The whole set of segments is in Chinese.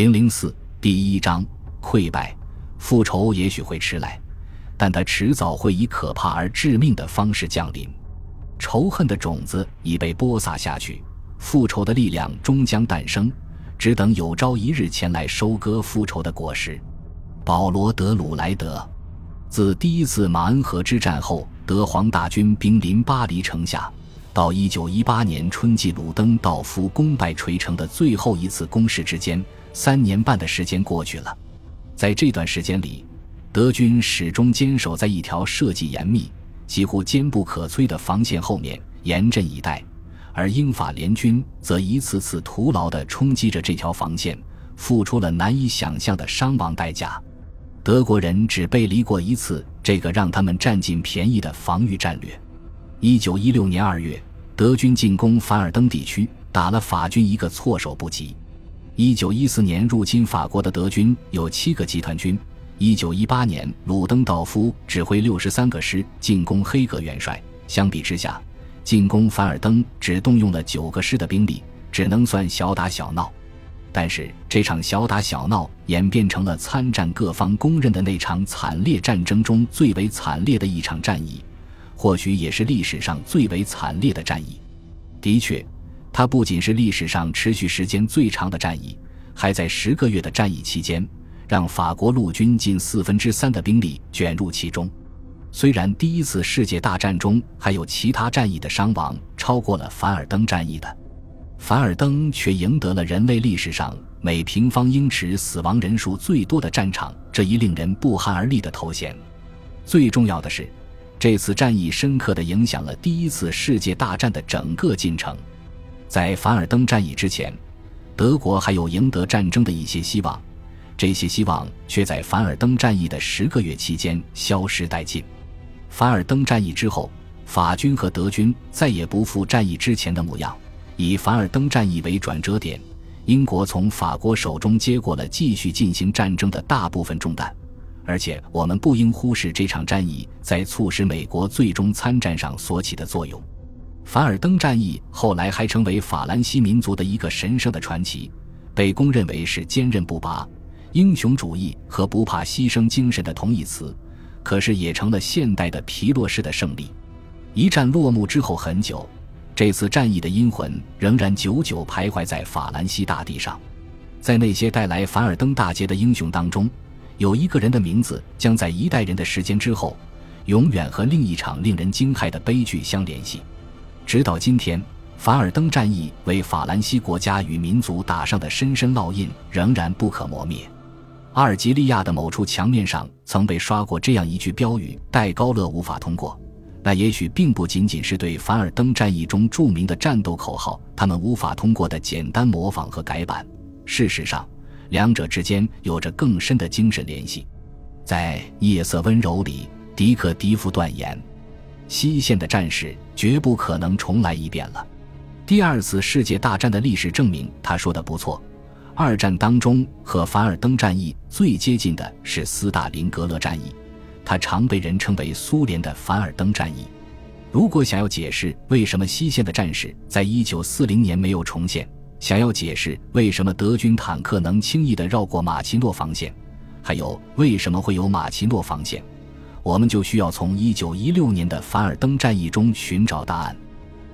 零零四第一章溃败，复仇也许会迟来，但它迟早会以可怕而致命的方式降临。仇恨的种子已被播撒下去，复仇的力量终将诞生，只等有朝一日前来收割复仇的果实。保罗·德鲁莱德，自第一次马恩河之战后，德皇大军兵临巴黎城下。到一九一八年春季鲁登道夫功败垂成的最后一次攻势之间，三年半的时间过去了。在这段时间里，德军始终坚守在一条设计严密、几乎坚不可摧的防线后面，严阵以待；而英法联军则一次次徒劳地冲击着这条防线，付出了难以想象的伤亡代价。德国人只背离过一次这个让他们占尽便宜的防御战略。一九一六年二月，德军进攻凡尔登地区，打了法军一个措手不及。一九一四年入侵法国的德军有七个集团军。一九一八年，鲁登道夫指挥六十三个师进攻黑格元帅。相比之下，进攻凡尔登只动用了九个师的兵力，只能算小打小闹。但是这场小打小闹演变成了参战各方公认的那场惨烈战争中最为惨烈的一场战役。或许也是历史上最为惨烈的战役。的确，它不仅是历史上持续时间最长的战役，还在十个月的战役期间，让法国陆军近四分之三的兵力卷入其中。虽然第一次世界大战中还有其他战役的伤亡超过了凡尔登战役的，凡尔登却赢得了人类历史上每平方英尺死亡人数最多的战场这一令人不寒而栗的头衔。最重要的是。这次战役深刻地影响了第一次世界大战的整个进程。在凡尔登战役之前，德国还有赢得战争的一些希望，这些希望却在凡尔登战役的十个月期间消失殆尽。凡尔登战役之后，法军和德军再也不复战役之前的模样。以凡尔登战役为转折点，英国从法国手中接过了继续进行战争的大部分重担。而且，我们不应忽视这场战役在促使美国最终参战上所起的作用。凡尔登战役后来还成为法兰西民族的一个神圣的传奇，被公认为是坚韧不拔、英雄主义和不怕牺牲精神的同义词。可是，也成了现代的皮洛士的胜利。一战落幕之后很久，这次战役的阴魂仍然久久徘徊在法兰西大地上。在那些带来凡尔登大捷的英雄当中。有一个人的名字将在一代人的时间之后，永远和另一场令人惊骇的悲剧相联系。直到今天，凡尔登战役为法兰西国家与民族打上的深深烙印仍然不可磨灭。阿尔及利亚的某处墙面上曾被刷过这样一句标语：“戴高乐无法通过。”那也许并不仅仅是对凡尔登战役中著名的战斗口号“他们无法通过”的简单模仿和改版。事实上，两者之间有着更深的精神联系，在《夜色温柔》里，迪克迪夫断言：西线的战士绝不可能重来一遍了。第二次世界大战的历史证明他说的不错。二战当中和凡尔登战役最接近的是斯大林格勒战役，它常被人称为苏联的凡尔登战役。如果想要解释为什么西线的战士在一九四零年没有重现，想要解释为什么德军坦克能轻易地绕过马奇诺防线，还有为什么会有马奇诺防线，我们就需要从1916年的凡尔登战役中寻找答案。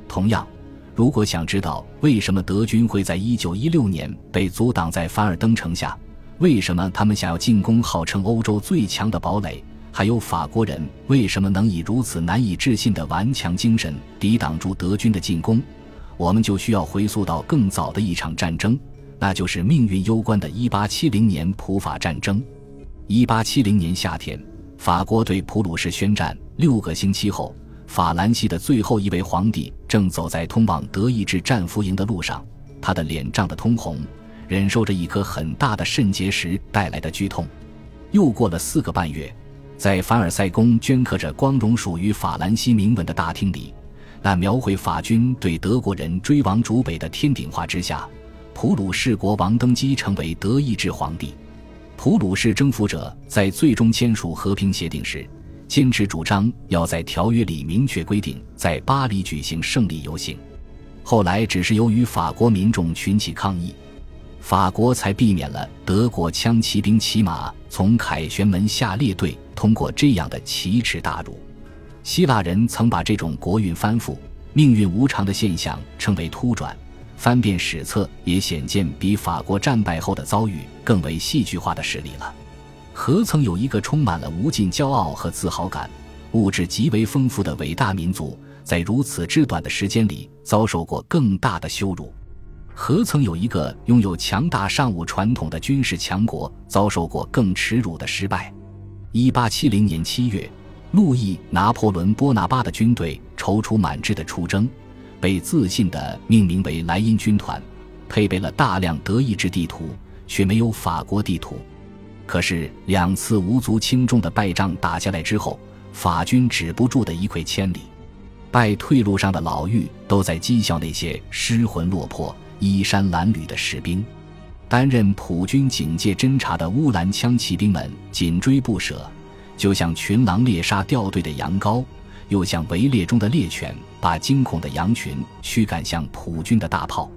同样，如果想知道为什么德军会在1916年被阻挡在凡尔登城下，为什么他们想要进攻号称欧洲最强的堡垒，还有法国人为什么能以如此难以置信的顽强精神抵挡住德军的进攻。我们就需要回溯到更早的一场战争，那就是命运攸关的1870年普法战争。1870年夏天，法国对普鲁士宣战。六个星期后，法兰西的最后一位皇帝正走在通往德意志战俘营的路上，他的脸涨得通红，忍受着一颗很大的肾结石带来的剧痛。又过了四个半月，在凡尔赛宫镌刻着光荣属于法兰西铭文的大厅里。那描绘法军对德国人追亡逐北的天顶画之下，普鲁士国王登基成为德意志皇帝。普鲁士征服者在最终签署和平协定时，坚持主张要在条约里明确规定在巴黎举行胜利游行。后来只是由于法国民众群起抗议，法国才避免了德国枪骑兵骑马从凯旋门下列队通过这样的奇耻大辱。希腊人曾把这种国运翻覆、命运无常的现象称为突转。翻遍史册，也显见比法国战败后的遭遇更为戏剧化的事例了。何曾有一个充满了无尽骄傲和自豪感、物质极为丰富的伟大民族，在如此之短的时间里遭受过更大的羞辱？何曾有一个拥有强大尚武传统的军事强国遭受过更耻辱的失败？一八七零年七月，路易·拿破仑·波拿巴的军队踌躇满志的出征，被自信地命名为莱茵军团，配备了大量德意志地图，却没有法国地图。可是两次无足轻重的败仗打下来之后，法军止不住的一溃千里，败退路上的老妪都在讥笑那些失魂落魄。衣衫褴褛的士兵，担任普军警戒侦察的乌兰枪骑兵们紧追不舍，就像群狼猎杀掉队的羊羔，又像围猎中的猎犬，把惊恐的羊群驱赶向普军的大炮。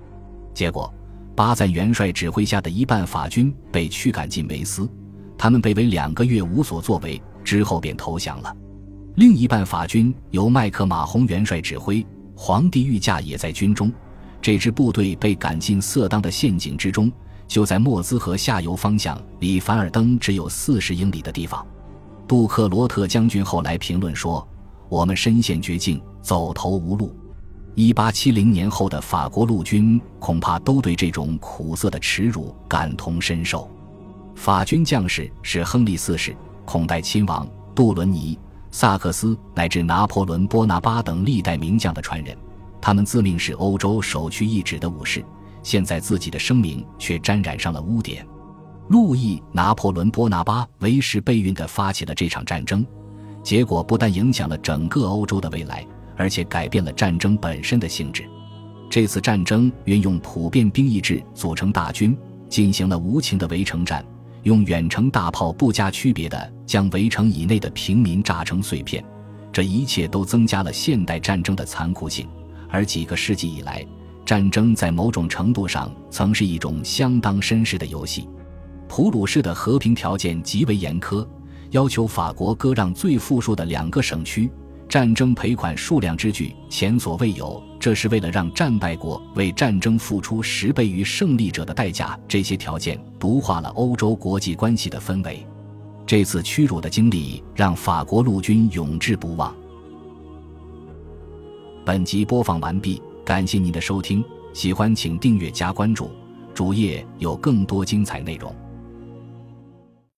结果，巴赞元帅指挥下的一半法军被驱赶进维斯，他们被围两个月无所作为，之后便投降了。另一半法军由麦克马洪元帅指挥，皇帝御驾也在军中。这支部队被赶进色当的陷阱之中，就在莫兹河下游方向，离凡尔登只有四十英里的地方。杜克罗特将军后来评论说：“我们身陷绝境，走投无路。”一八七零年后的法国陆军恐怕都对这种苦涩的耻辱感同身受。法军将士是亨利四世、孔代亲王、杜伦尼、萨克斯乃至拿破仑·波拿巴等历代名将的传人。他们自命是欧洲首屈一指的武士，现在自己的声名却沾染上了污点。路易·拿破仑·波拿巴为时备孕地发起了这场战争，结果不但影响了整个欧洲的未来，而且改变了战争本身的性质。这次战争运用普遍兵役制组成大军，进行了无情的围城战，用远程大炮不加区别的将围城以内的平民炸成碎片。这一切都增加了现代战争的残酷性。而几个世纪以来，战争在某种程度上曾是一种相当绅士的游戏。普鲁士的和平条件极为严苛，要求法国割让最富庶的两个省区，战争赔款数量之巨前所未有。这是为了让战败国为战争付出十倍于胜利者的代价。这些条件毒化了欧洲国际关系的氛围。这次屈辱的经历让法国陆军永志不忘。本集播放完毕，感谢您的收听，喜欢请订阅加关注，主页有更多精彩内容。